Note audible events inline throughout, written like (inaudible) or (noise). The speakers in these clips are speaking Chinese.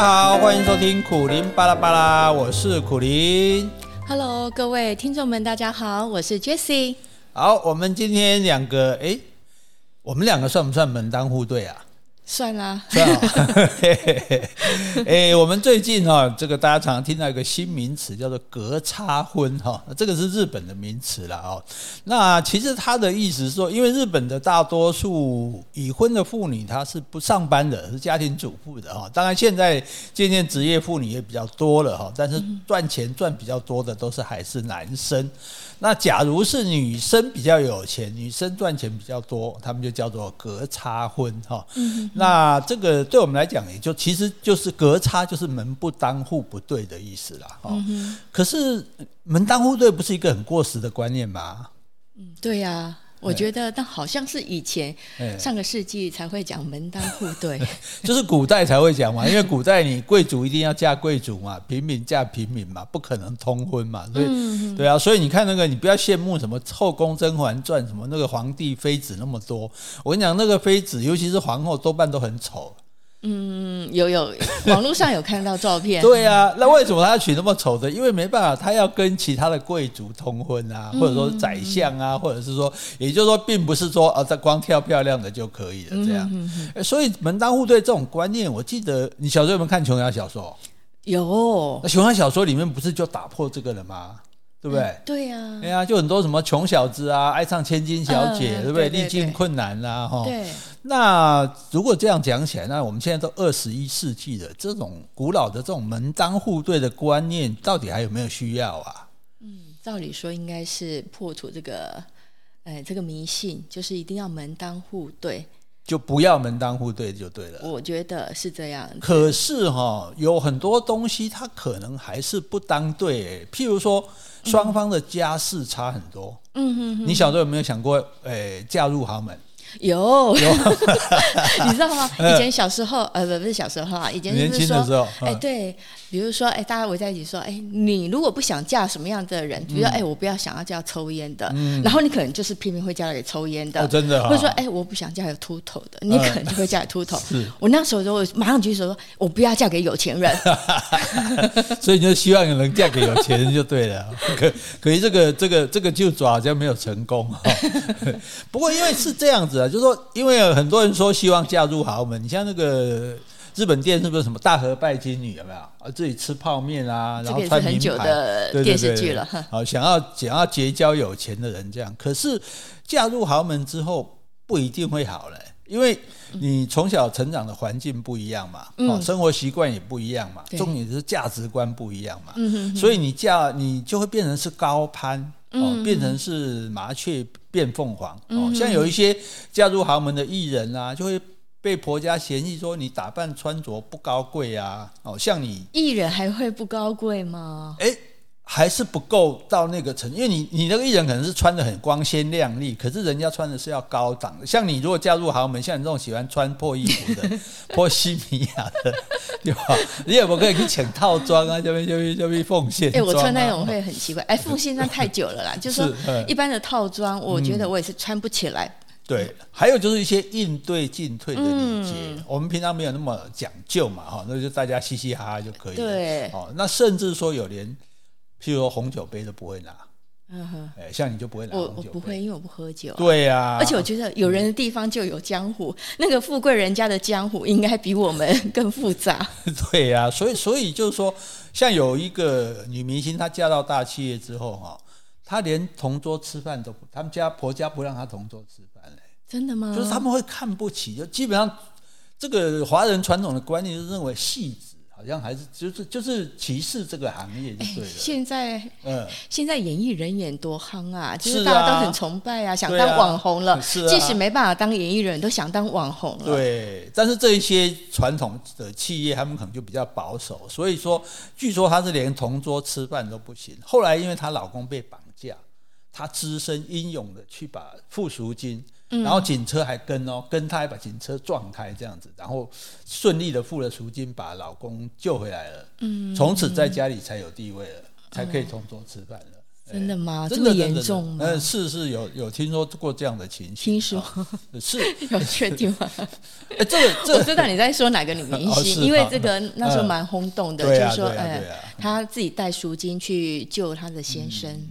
家好，欢迎收听苦林巴拉巴拉，我是苦林。Hello，各位听众们，大家好，我是 Jessie。好，我们今天两个，哎，我们两个算不算门当户对啊？算啦，算了。(laughs) 哎，我们最近哈、哦，这个大家常常听到一个新名词，叫做“隔差婚”哈，这个是日本的名词了哦。那其实它的意思是说，因为日本的大多数已婚的妇女，她是不上班的，是家庭主妇的哈。当然，现在渐渐职业妇女也比较多了哈，但是赚钱赚比较多的都是还是男生。那假如是女生比较有钱，女生赚钱比较多，他们就叫做隔差婚哈。那这个对我们来讲，也就其实就是隔差，就是门不当户不对的意思啦。哈。可是门当户对不是一个很过时的观念吗？嗯，对呀。我觉得，但好像是以前上个世纪才会讲门当户对，(laughs) 就是古代才会讲嘛，因为古代你贵族一定要嫁贵族嘛，平民嫁平民嘛，不可能通婚嘛，所以对啊，所以你看那个，你不要羡慕什么《后宫甄嬛传》什么那个皇帝妃子那么多，我跟你讲，那个妃子尤其是皇后多半都很丑。嗯，有有，网络上有看到照片。对啊，那为什么他要娶那么丑的？因为没办法，他要跟其他的贵族通婚啊，或者说宰相啊，或者是说，也就是说，并不是说啊，他光挑漂亮的就可以了这样。所以门当户对这种观念，我记得你小时候有没有看琼瑶小说？有。那琼瑶小说里面不是就打破这个了吗？对不对？嗯、对呀、啊，哎呀，就很多什么穷小子啊，爱上千金小姐，嗯、对不对？历尽困难啦，哈。对。那如果这样讲起来，那我们现在都二十一世纪了，这种古老的这种门当户对的观念，到底还有没有需要啊？嗯，照理说应该是破除这个，哎，这个迷信，就是一定要门当户对。就不要门当户对就对了。我觉得是这样。可是哈，有很多东西它可能还是不当对。譬如说，双方的家世差很多。嗯哼哼。你小时候有没有想过，诶，嫁入豪门？(laughs) 有，有。(laughs) 你知道吗？以前小时候，呃，不不是小时候啊，以前就是说，哎，对，比如说，哎，大家围在一起说，哎，你如果不想嫁什么样的人，比如说，哎，我不要想要嫁抽烟的，然后你可能就是偏偏会嫁给抽烟的，真的，或者说，哎，我不想嫁给秃头的，你可能就会嫁给秃头。(laughs) 我那时候就马上举手说，我不要嫁给有钱人，(laughs) 所以你就希望能嫁给有钱人就对了。(laughs) 可可是这个这个这个就主好像没有成功。不过因为是这样子啊。就是说，因为有很多人说希望嫁入豪门，你像那个日本电视是不是什么大和拜金女有没有？啊，自己吃泡面啊，然后穿名牌的电视剧了。好，想要想要结交有钱的人这样，可是嫁入豪门之后不一定会好嘞，因为你从小成长的环境不一样嘛，哦，生活习惯也不一样嘛，重点是价值观不一样嘛，所以你嫁你就会变成是高攀。哦，变成是麻雀变凤凰哦，像有一些嫁入豪门的艺人啊，就会被婆家嫌弃说你打扮穿着不高贵啊。哦，像你艺人还会不高贵吗？诶还是不够到那个程度，因为你你那个艺人可能是穿的很光鲜亮丽，可是人家穿的是要高档的。像你如果嫁入豪门，像你这种喜欢穿破衣服的、(laughs) 破西米亚的，对吧？你有没有可以去抢套装啊？这边这边这边奉献。哎、欸，我穿那种会很奇怪。哎、欸，奉献那太久了啦。(laughs) 就是说，一般的套装，我觉得我也是穿不起来。嗯、对，还有就是一些应对进退的礼节，嗯、我们平常没有那么讲究嘛，哈，那就大家嘻嘻哈哈就可以了。对，哦，那甚至说有连。譬如说红酒杯都不会拿，嗯哼，哎，像你就不会拿红酒杯。我我不会，因为我不喝酒。对呀，而且我觉得有人的地方就有江湖，(laughs) 那个富贵人家的江湖应该比我们 (laughs) 更复杂。(laughs) 对呀，所以所以就是说，像有一个女明星，她嫁到大企业之后哈，她连同桌吃饭都不，他们家婆家不让她同桌吃饭嘞。真的吗？就是他们会看不起，就基本上这个华人传统的观念就是认为戏子。好像还是就是就是歧视这个行业就对了。现在，嗯，现在演艺人演多夯啊，就是大家都很崇拜啊，想当网红了。是啊，即使没办法当演艺人，都想当网红了。对，但是这一些传统的企业，他们可能就比较保守，所以说，据说她是连同桌吃饭都不行。后来，因为她老公被绑架，她只身英勇的去把付赎金。然后警车还跟哦，跟他还把警车撞开这样子，然后顺利的付了赎金，把老公救回来了。嗯，从此在家里才有地位了，才可以同桌吃饭了。真的吗？这么严重吗？嗯，是是有有听说过这样的情形。听说是 (laughs) 有确定吗？(laughs) 哎，这个这我知道你在说哪个女明星，因为这个那时候蛮轰动的，就是说，哎，她自己带赎金去救她的先生。嗯，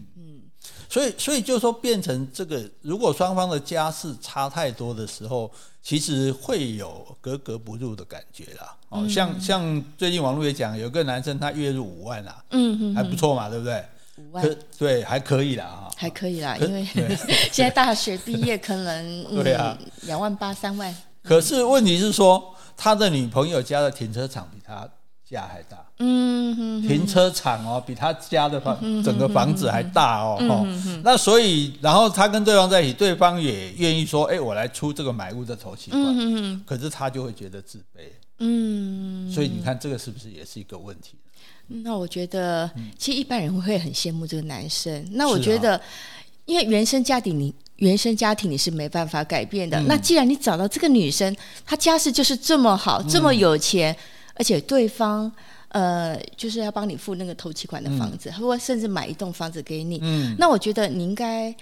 所以所以就是说，变成这个，如果双方的家世差太多的时候，其实会有格格不入的感觉啦。哦，像像最近网络也讲，有个男生他月入五万啊，嗯，还不错嘛，对不对？五万对，还可以啦啊，还可以啦，因为 (laughs) 现在大学毕业可能对啊，两万八三万。可是问题是说，他的女朋友家的停车场比他家还大，嗯哼，停车场哦，比他家的房整个房子还大哦，那所以然后他跟对方在一起，对方也愿意说，哎，我来出这个买屋的头期款，可是他就会觉得自卑，嗯，所以你看这个是不是也是一个问题？那我觉得，其实一般人会很羡慕这个男生。那我觉得，因为原生家庭，你原生家庭你是没办法改变的。那既然你找到这个女生，她家世就是这么好，这么有钱，而且对方呃就是要帮你付那个头期款的房子，或甚至买一栋房子给你。那我觉得你应该，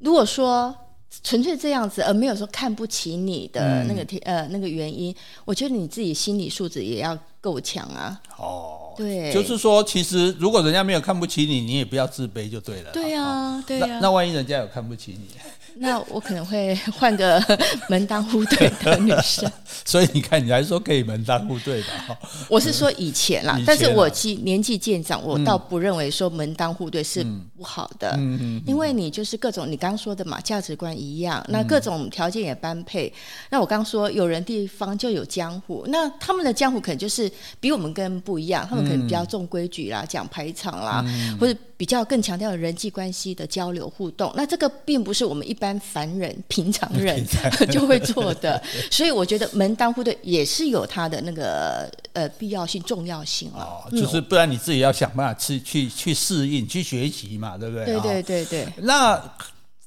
如果说纯粹这样子，而没有说看不起你的那个呃那个原因，我觉得你自己心理素质也要够强啊。哦。对，就是说，其实如果人家没有看不起你，你也不要自卑就对了。对呀，对呀。那那万一人家有看不起你？(laughs) 那我可能会 (laughs) 换个 (laughs) 门当户对的女生。所以你看，你还是说可以门当户对吧？我是说以前啦，但是我其年纪渐长，我倒不认为说门当户对是不好的。嗯因为你就是各种你刚刚说的嘛，价值观一样，那各种条件也般配。那我刚刚说有人地方就有江湖，那他们的江湖可能就是比我们跟不一样，他们可能比较重规矩啦，讲排场啦，或者。比较更强调人际关系的交流互动，那这个并不是我们一般凡人、平常人 (laughs) (laughs) 就会做的，所以我觉得门当户对也是有它的那个呃必要性、重要性哦，就是不然你自己要想办法去去去适应、去学习嘛，对不对？对对对对。那。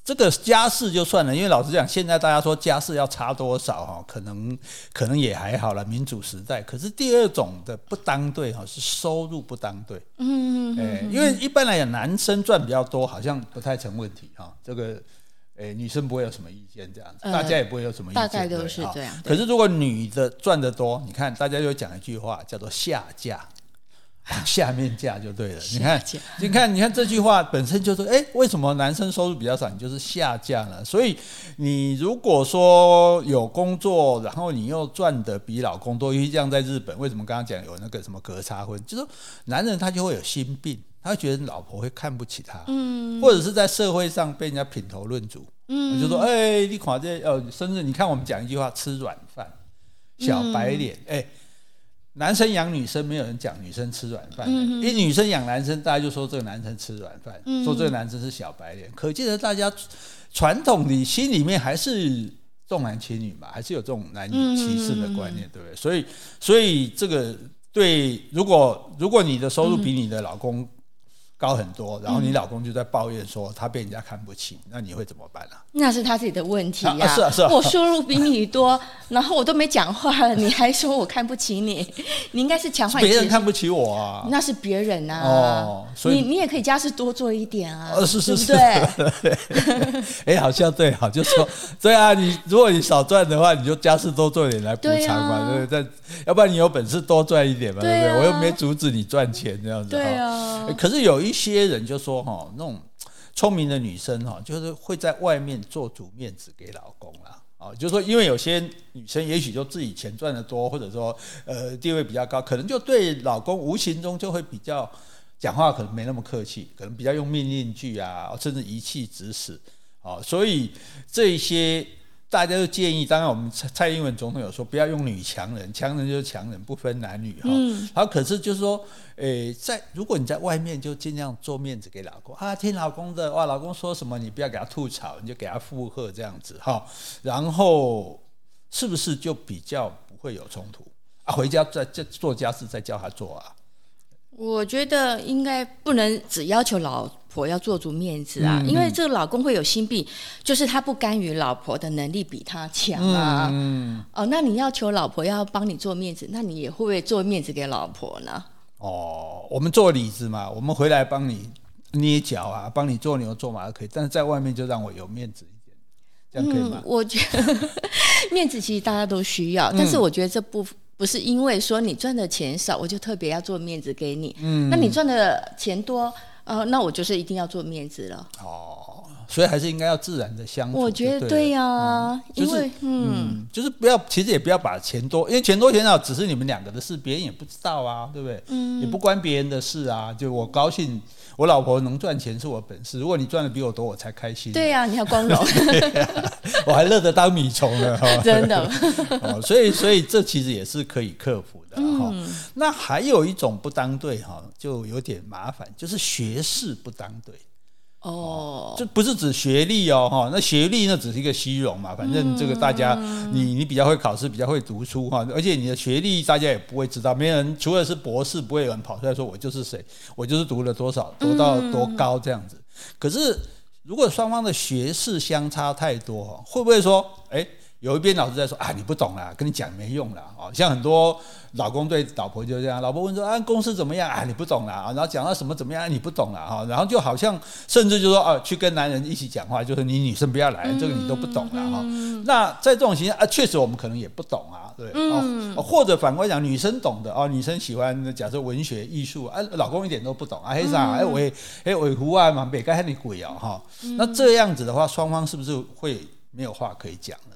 这个家事就算了，因为老实讲，现在大家说家事要差多少哈，可能可能也还好了，民主时代。可是第二种的不当对哈，是收入不当对。嗯嗯嗯。因为一般来讲，男生赚比较多，好像不太成问题哈。这个，诶，女生不会有什么意见，这样子，大家也不会有什么意见。大概都是这样。可是如果女的赚得多，你看大家就讲一句话，叫做下嫁。(laughs) 下面嫁就对了，你看，你看，你看这句话本身就是，哎，为什么男生收入比较少，你就是下嫁了？所以你如果说有工作，然后你又赚的比老公多，尤其这样在日本，为什么刚刚讲有那个什么隔差婚？就是男人他就会有心病，他会觉得老婆会看不起他，嗯，或者是在社会上被人家品头论足，嗯，就说，哎，你看这，呃，甚至你看我们讲一句话，吃软饭，小白脸，哎。男生养女生，没有人讲女生吃软饭。因为女生养男生，大家就说这个男生吃软饭，说这个男生是小白脸。可见得大家传统里心里面还是重男轻女嘛，还是有这种男女歧视的观念，对不对？所以，所以这个对，如果如果你的收入比你的老公高很多，然后你老公就在抱怨说他被人家看不起，那你会怎么办呢？那是他自己的问题呀。是啊，是啊。我收入比你多，然后我都没讲话了，你还说我看不起你？(laughs) 你应该是强化。别人看不起我啊？那是别人啊。哦，所以你你也可以家事多做一点啊。是是是。对。(laughs) 哎，好像对，好，就说对啊。你如果你少赚的话，你就家事多做一点来补偿嘛，对不对？要不然你有本事多赚一点嘛，对不对？我又没阻止你赚钱这样子。对啊。可是有一一些人就说哈，那种聪明的女生哈，就是会在外面做足面子给老公啦。啊，就是说，因为有些女生也许就自己钱赚得多，或者说呃地位比较高，可能就对老公无形中就会比较讲话可能没那么客气，可能比较用命令句啊，甚至一气指使啊，所以这些。大家都建议，当然我们蔡蔡英文总统有说，不要用女强人，强人就是强人，不分男女哈。嗯。好，可是就是说，诶，在如果你在外面就尽量做面子给老公啊，听老公的，哇，老公说什么你不要给他吐槽，你就给他附和这样子哈。然后是不是就比较不会有冲突啊？回家再再做家事再叫他做啊？我觉得应该不能只要求老。婆要做足面子啊，因为这个老公会有心病，就是他不甘于老婆的能力比他强啊。嗯，哦，那你要求老婆要帮你做面子，那你也会不会做面子给老婆呢？哦，我们做里子嘛，我们回来帮你捏脚啊，帮你做牛做马都可以，但是在外面就让我有面子一点，这样可以吗？嗯、我觉得 (laughs) 面子其实大家都需要，但是我觉得这不不是因为说你赚的钱少，我就特别要做面子给你。嗯，那你赚的钱多，呃，那我就是一定要做面子了。哦，所以还是应该要自然的相处。我觉得对呀、啊嗯，因为嗯，嗯，就是不要，其实也不要把钱多，因为钱多钱少只是你们两个的事，别人也不知道啊，对不对？嗯，也不关别人的事啊，就我高兴。我老婆能赚钱是我本事，如果你赚的比我多，我才开心。对呀、啊，你要光荣、(laughs) 啊，我还乐得当米虫呢，(laughs) (laughs) 真的。所以，所以这其实也是可以克服的哈、嗯。那还有一种不当对哈，就有点麻烦，就是学识不当对。哦，这不是指学历哦，哈，那学历那只是一个虚荣嘛，反正这个大家，嗯、你你比较会考试，比较会读书哈，而且你的学历大家也不会知道，没人除了是博士，不会有人跑出来说我就是谁，我就是读了多少，读到多高这样子。可是如果双方的学识相差太多，会不会说，哎？有一边老师在说啊，你不懂啦，跟你讲没用啦。哦，像很多老公对老婆就这样，老婆问说啊，公司怎么样啊，你不懂啦啊，然后讲到什么怎么样，你不懂啦哈，然后就好像甚至就说啊，去跟男人一起讲话，就是你女生不要来，这个你都不懂啦哈。那在这种情况啊，确实我们可能也不懂啊，对，哦，或者反过来讲，女生懂的哦，女生喜欢假设文学艺术啊，老公一点都不懂啊，黑啥哎尾哎尾狐啊嘛，别该你鬼啊哈。那这样子的话，双方是不是会没有话可以讲呢？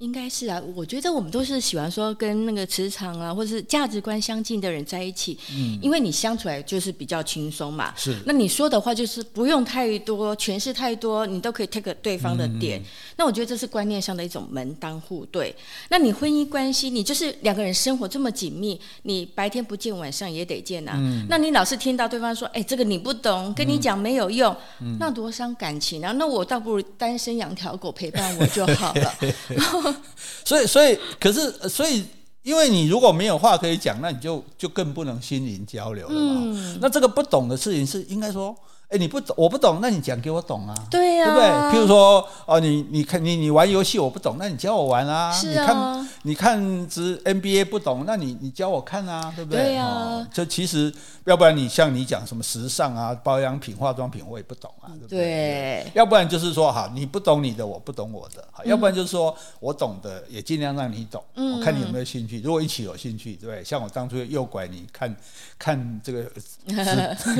应该是啊，我觉得我们都是喜欢说跟那个磁场啊，或者是价值观相近的人在一起，嗯，因为你相处来就是比较轻松嘛。是，那你说的话就是不用太多诠释太多，你都可以 take 对方的点。嗯。那我觉得这是观念上的一种门当户对。那你婚姻关系，你就是两个人生活这么紧密，你白天不见晚上也得见呐，啊。嗯。那你老是听到对方说，哎，这个你不懂，跟你讲没有用，嗯，那多伤感情啊！那我倒不如单身养条狗陪伴我就好了。(laughs) (laughs) (laughs) 所以，所以，可是，所以，因为你如果没有话可以讲，那你就就更不能心灵交流了嘛。嗯。那这个不懂的事情是应该说。哎，你不懂，我不懂，那你讲给我懂啊，对呀、啊，对不对？譬如说，哦，你你看你你玩游戏我不懂，那你教我玩啊。是啊。你看你看只 NBA 不懂，那你你教我看啊，对不对？对呀、啊。这、哦、其实，要不然你像你讲什么时尚啊、保养品、化妆品，我也不懂啊，对不对？对。要不然就是说，哈，你不懂你的，我不懂我的，好、嗯。要不然就是说我懂的，也尽量让你懂。嗯。我看你有没有兴趣，如果一起有兴趣，对不对？像我当初诱拐你看，看这个，(laughs)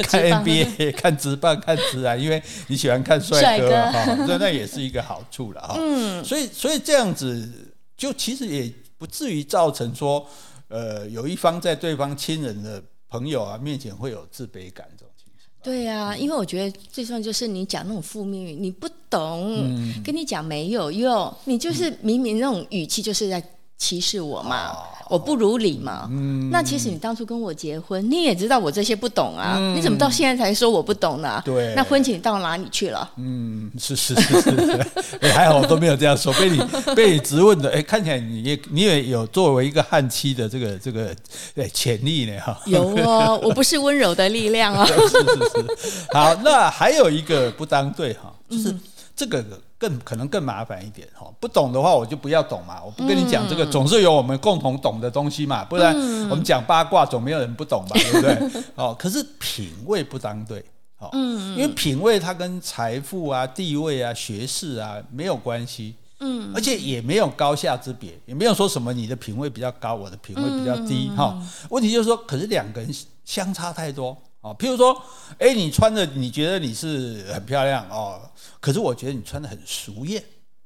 看 NBA，看直。不要看直啊，因为你喜欢看帅哥哈，那那也是一个好处了哈。嗯，所以所以这样子就其实也不至于造成说，呃，有一方在对方亲人的朋友啊面前会有自卑感这种情况。对呀、啊，因为我觉得最重要就是你讲那种负面语，你不懂，嗯、跟你讲没有用，你就是明明那种语气就是在歧视我嘛。哦我不如你嘛、嗯？那其实你当初跟我结婚，你也知道我这些不懂啊，嗯、你怎么到现在才说我不懂呢？对，那婚前到哪里去了？嗯，是是是是，也，还好我都没有这样说，被你 (laughs) 被你质问的，哎，看起来你也你也有作为一个汉妻的这个这个对潜力呢哈。有哦，我不是温柔的力量啊。(laughs) 是是是，好，那还有一个不当对哈，就是。嗯这个更可能更麻烦一点哈，不懂的话我就不要懂嘛，我不跟你讲这个，总是有我们共同懂的东西嘛，不然我们讲八卦总没有人不懂吧，(laughs) 对不对？哦，可是品味不当对，哦，因为品味它跟财富啊、地位啊、学识啊没有关系，嗯，而且也没有高下之别，也没有说什么你的品味比较高，我的品味比较低哈。问题就是说，可是两个人相差太多。哦，譬如说，哎，你穿的你觉得你是很漂亮哦，可是我觉得你穿的很俗艳，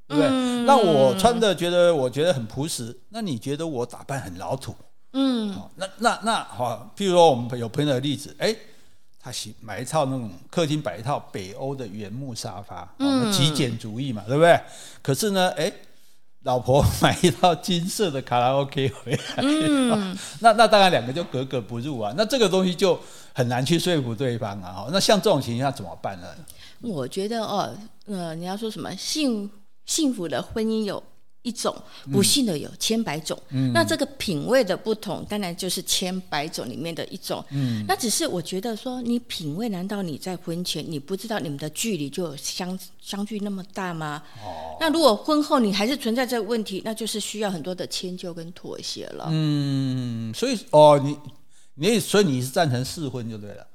对不对？嗯、那我穿的觉得我觉得很朴实，那你觉得我打扮很老土？嗯，哦、那那那好、哦，譬如说我们有朋友的例子，哎，他喜买一套那种客厅摆一套北欧的原木沙发，嗯，极简主义嘛，对不对？可是呢，哎。老婆买一套金色的卡拉 OK 回来，嗯、那那当然两个就格格不入啊。那这个东西就很难去说服对方啊。那像这种情况下怎么办呢？我觉得哦，呃，你要说什么幸幸福的婚姻有。一种不幸的有千百种，嗯，那这个品味的不同，当然就是千百种里面的一种。嗯，那只是我觉得说，你品味，难道你在婚前你不知道你们的距离就有相相距那么大吗？哦，那如果婚后你还是存在这个问题，那就是需要很多的迁就跟妥协了。嗯，所以哦，你你所以你是赞成试婚就对了。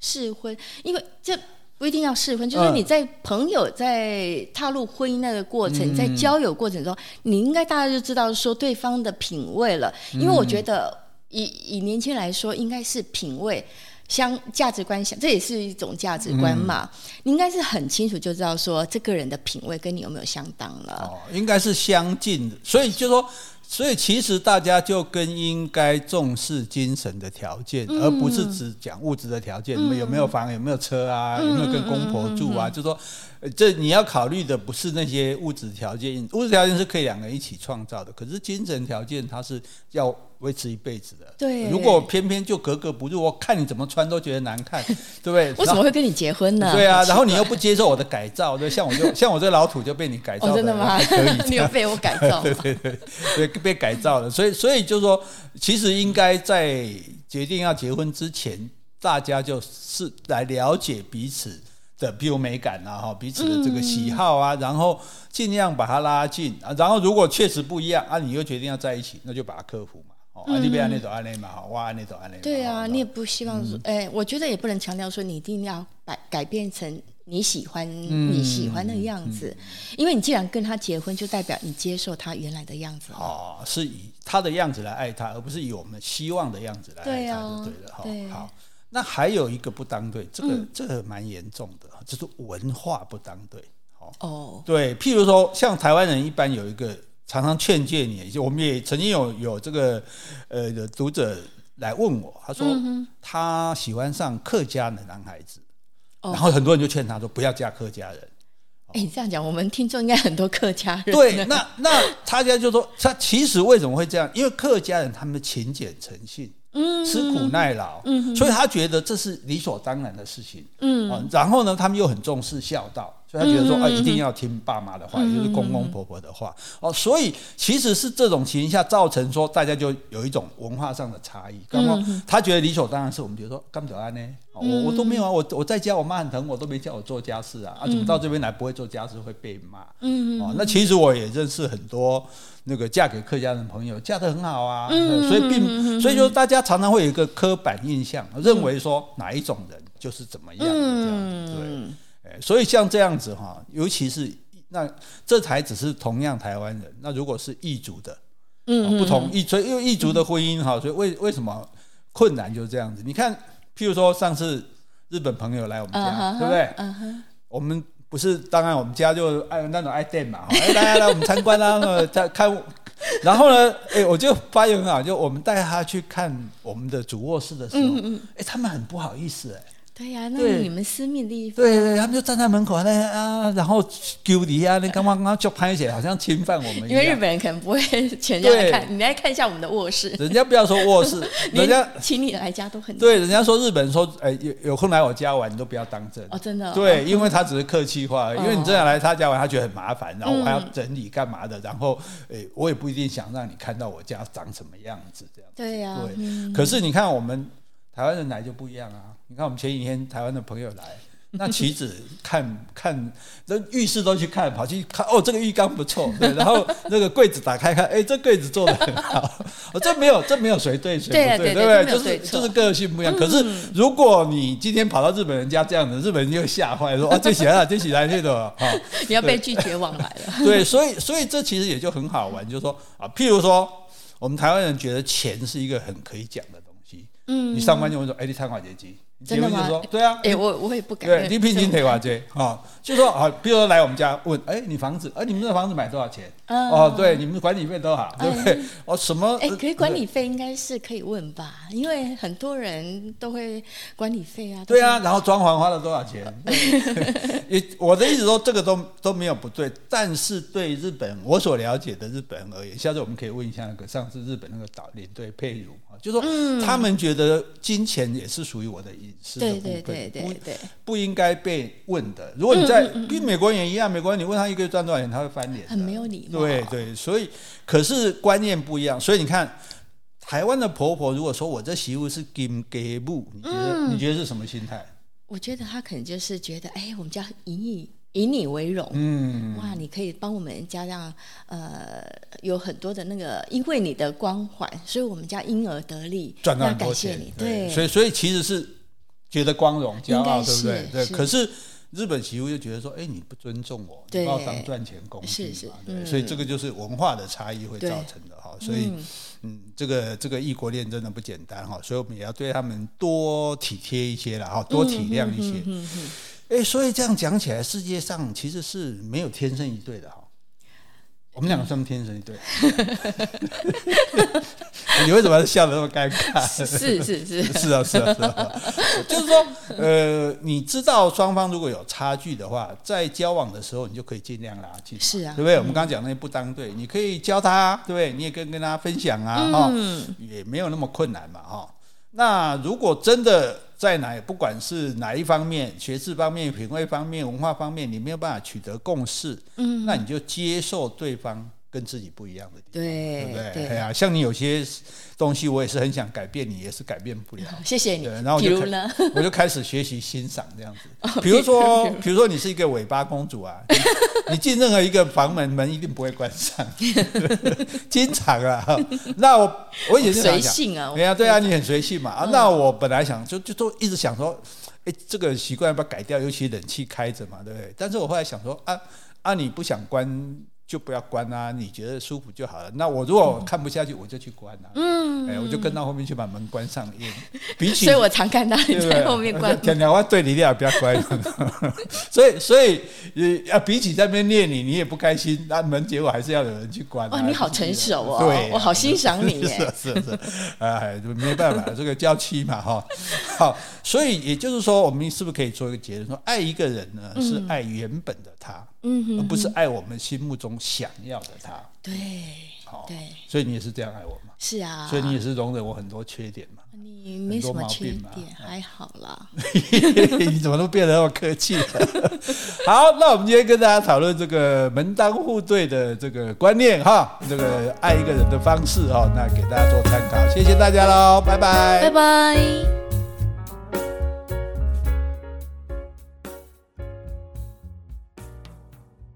试婚，因为这不一定要试婚，就是你在朋友在踏入婚姻那个过程，嗯、在交友过程中，你应该大家就知道说对方的品味了。因为我觉得以以年轻人来说，应该是品味相价值观相，这也是一种价值观嘛。嗯、你应该是很清楚就知道说这个人的品味跟你有没有相当了。哦，应该是相近的，所以就说。所以其实大家就更应该重视精神的条件，嗯、而不是只讲物质的条件。你们、嗯、有没有房？有没有车啊？嗯、有没有跟公婆住啊？就说，这你要考虑的不是那些物质条件，物质条件是可以两个人一起创造的。可是精神条件它是要维持一辈子的。对，如果偏偏就格格不入，我看你怎么穿都觉得难看，(laughs) 对不对？(laughs) 我怎么会跟你结婚呢？对啊，然后你又不接受我的改造，对，像我就 (laughs) 像我这老土就被你改造了，哦、真的吗？可以，你有被我改造？对对对，对被改造了。所以所以就是说，其实应该在决定要结婚之前，大家就是来了解彼此的，比如美感啊，哈，彼此的这个喜好啊，嗯、然后尽量把它拉近啊。然后如果确实不一样啊，你又决定要在一起，那就把它克服嘛。啊，你别按那种按那嘛，好，我按那种按那。对啊，你也不希望说，哎，我觉得也不能强调说你一定要改改变成你喜欢你喜欢的样子，因为你既然跟他结婚，就代表你接受他原来的样子。哦，是以他的样子来爱他，而不是以我们希望的样子来爱他，就对了。对，好，那还有一个不当对，这个这个蛮严重的，就是文化不当对。哦，对，譬如说，像台湾人一般有一个。常常劝诫你，就我们也曾经有有这个呃的读者来问我，他说他喜欢上客家的男孩子，然后很多人就劝他说不要嫁客家人。哎，这样讲，我们听众应该很多客家人。对，那那他家就说，他其实为什么会这样？因为客家人他们勤俭诚信，嗯，吃苦耐劳，嗯，所以他觉得这是理所当然的事情，嗯，然后呢，他们又很重视孝道。所以他觉得说啊，一定要听爸妈的话，也就是公公婆婆的话哦。所以其实是这种情况下造成说，大家就有一种文化上的差异。刚刚他觉得理所当然是我们觉得说，干不了呢？我我都没有啊，我我在家我妈很疼我，都没叫我做家事啊。啊，怎么到这边来不会做家事会被骂？嗯哦，那其实我也认识很多那个嫁给客家人的朋友，嫁得很好啊。所以并所以就大家常常会有一个刻板印象，认为说哪一种人就是怎么样的这样子。对。所以像这样子哈，尤其是那这才只是同样台湾人。那如果是异族的，嗯，不同异，所以因为异族的婚姻哈，所以为为什么困难就是这样子？你看，譬如说上次日本朋友来我们家，对不对？我们不是当然我们家就爱那种爱店嘛，哎来来来，我们参观啊，那在看，然后呢，哎我就发现很好，就我们带他去看我们的主卧室的时候，哎他们很不好意思哎。对呀，那是你们私密的地方。对对，他们就站在门口那啊，然后丢底下，那刚刚刚就拍起来，好像侵犯我们。因为日本人可能不会全家来看，你来看一下我们的卧室。人家不要说卧室，(laughs) 人家请你来家都很。对，人家说日本人说，哎，有有空来我家玩，你都不要当真。哦，真的。对，因为他只是客气话，因为你这样来他家玩，他觉得很麻烦，然后我还要整理干嘛的，然后哎，我也不一定想让你看到我家长什么样子这样。对呀。对。可是你看我们台湾人来就不一样啊。你看，我们前几天台湾的朋友来，那棋子看 (laughs) 看，那浴室都去看，跑去看，哦，这个浴缸不错，对，(laughs) 然后那个柜子打开看，哎，这柜子做的很好，(laughs) 哦，这没有，这没有谁对谁不对，对不对？就是就是个性不一样。可是如果你今天跑到日本人家这样子，日本人就吓坏，说啊，这起来了，这起来那个，哈，你要被拒绝往来了。对，所以所以这其实也就很好玩，就是说啊，譬如说，我们台湾人觉得钱是一个很可以讲的东西，嗯，你上班就会说，哎，你参考阶级。真的吗？对啊，哎，我我也不敢。对，你聘金退话这啊，就说啊，比如说来我们家问，哎，你房子，哎，你们这房子买多少钱？哦，对，你们管理费多少？对不对？哦，什么？哎，可以管理费应该是可以问吧，因为很多人都会管理费啊。对啊，然后装潢花了多少钱？(laughs) 也，我的意思说，这个都都没有不对，但是对日本我所了解的日本人而言，下次我们可以问一下那个上次日本那个导领队佩如啊，就说他们觉得金钱也是属于我的意。对对对对对，不应该被问的。如果你在跟美国人也一样，美国人你问他一个月赚多少钱，他会翻脸，很没有礼貌。对对，所以可是观念不一样。所以你看，台湾的婆婆如果说我这媳妇是金给布，你觉得你觉得是什么心态？我觉得她可能就是觉得，哎，我们家以你以你为荣，嗯，哇，你可以帮我们家让，呃，有很多的那个，因为你的光环，所以我们家因而得利，赚到很多钱。对，所以所以其实是。觉得光荣、骄傲，对不对？对。可是日本媳妇就觉得说，哎，你不尊重我，你把我当赚钱工具嘛？对。所以这个就是文化的差异会造成的哈。所以，嗯，这个这个异国恋真的不简单哈。所以我们也要对他们多体贴一些了哈，多体谅一些。哎，所以这样讲起来，世界上其实是没有天生一对的哈。我们两个这么天生一对，(laughs) 你为什么笑得那么尴尬？是是是 (laughs) 是啊是啊是啊，就是说，呃，你知道双方如果有差距的话，在交往的时候，你就可以尽量拉近，是啊，对不对？我们刚刚讲那些不当对，你可以教他，对不对？你也可以跟他分享啊，哈，也没有那么困难嘛，哈。那如果真的在哪，不管是哪一方面，学识方面、品味方面、文化方面，你没有办法取得共识，嗯，那你就接受对方。跟自己不一样的地方，对，对不对？对呀，像你有些东西，我也是很想改变，你也是改变不了。谢谢你。然后我就 (laughs) 我就开始学习欣赏这样子。(laughs) 比如说，比如说你是一个尾巴公主啊，你进任何一个房门，门一定不会关上，(laughs) 经常啊。那我我以前就，随性啊，对啊，对啊，你很随性嘛。啊，那我本来想就就都一直想说，哎，这个习惯要不要改掉？尤其冷气开着嘛，对不对？但是我后来想说，啊啊，你不想关。就不要关啊，你觉得舒服就好了。那我如果看不下去，我就去关啊。嗯，哎，我就跟到后面去把门关上。(laughs) 比起，所以我常看到你在后面关。天天我对你，一定要不要关。(laughs) 所以，所以，呃，比起在那边念你，你也不开心。那门结果还是要有人去关。哇，你好成熟哦！对，我好欣赏你。(laughs) 是是是，哎，没办法，这个娇妻嘛，哈。好，所以也就是说，我们是不是可以做一个结论，说爱一个人呢，是爱原本的他。嗯哼，而不是爱我们心目中想要的他。对，好，对，所以你也是这样爱我嘛？是啊，所以你也是容忍我很多缺点嘛？你没什么缺点，还好啦。(laughs) 你怎么都变得那么客气了？(laughs) 好，那我们今天跟大家讨论这个门当户对的这个观念哈，这个爱一个人的方式哈，那给大家做参考，谢谢大家喽，拜拜，拜拜。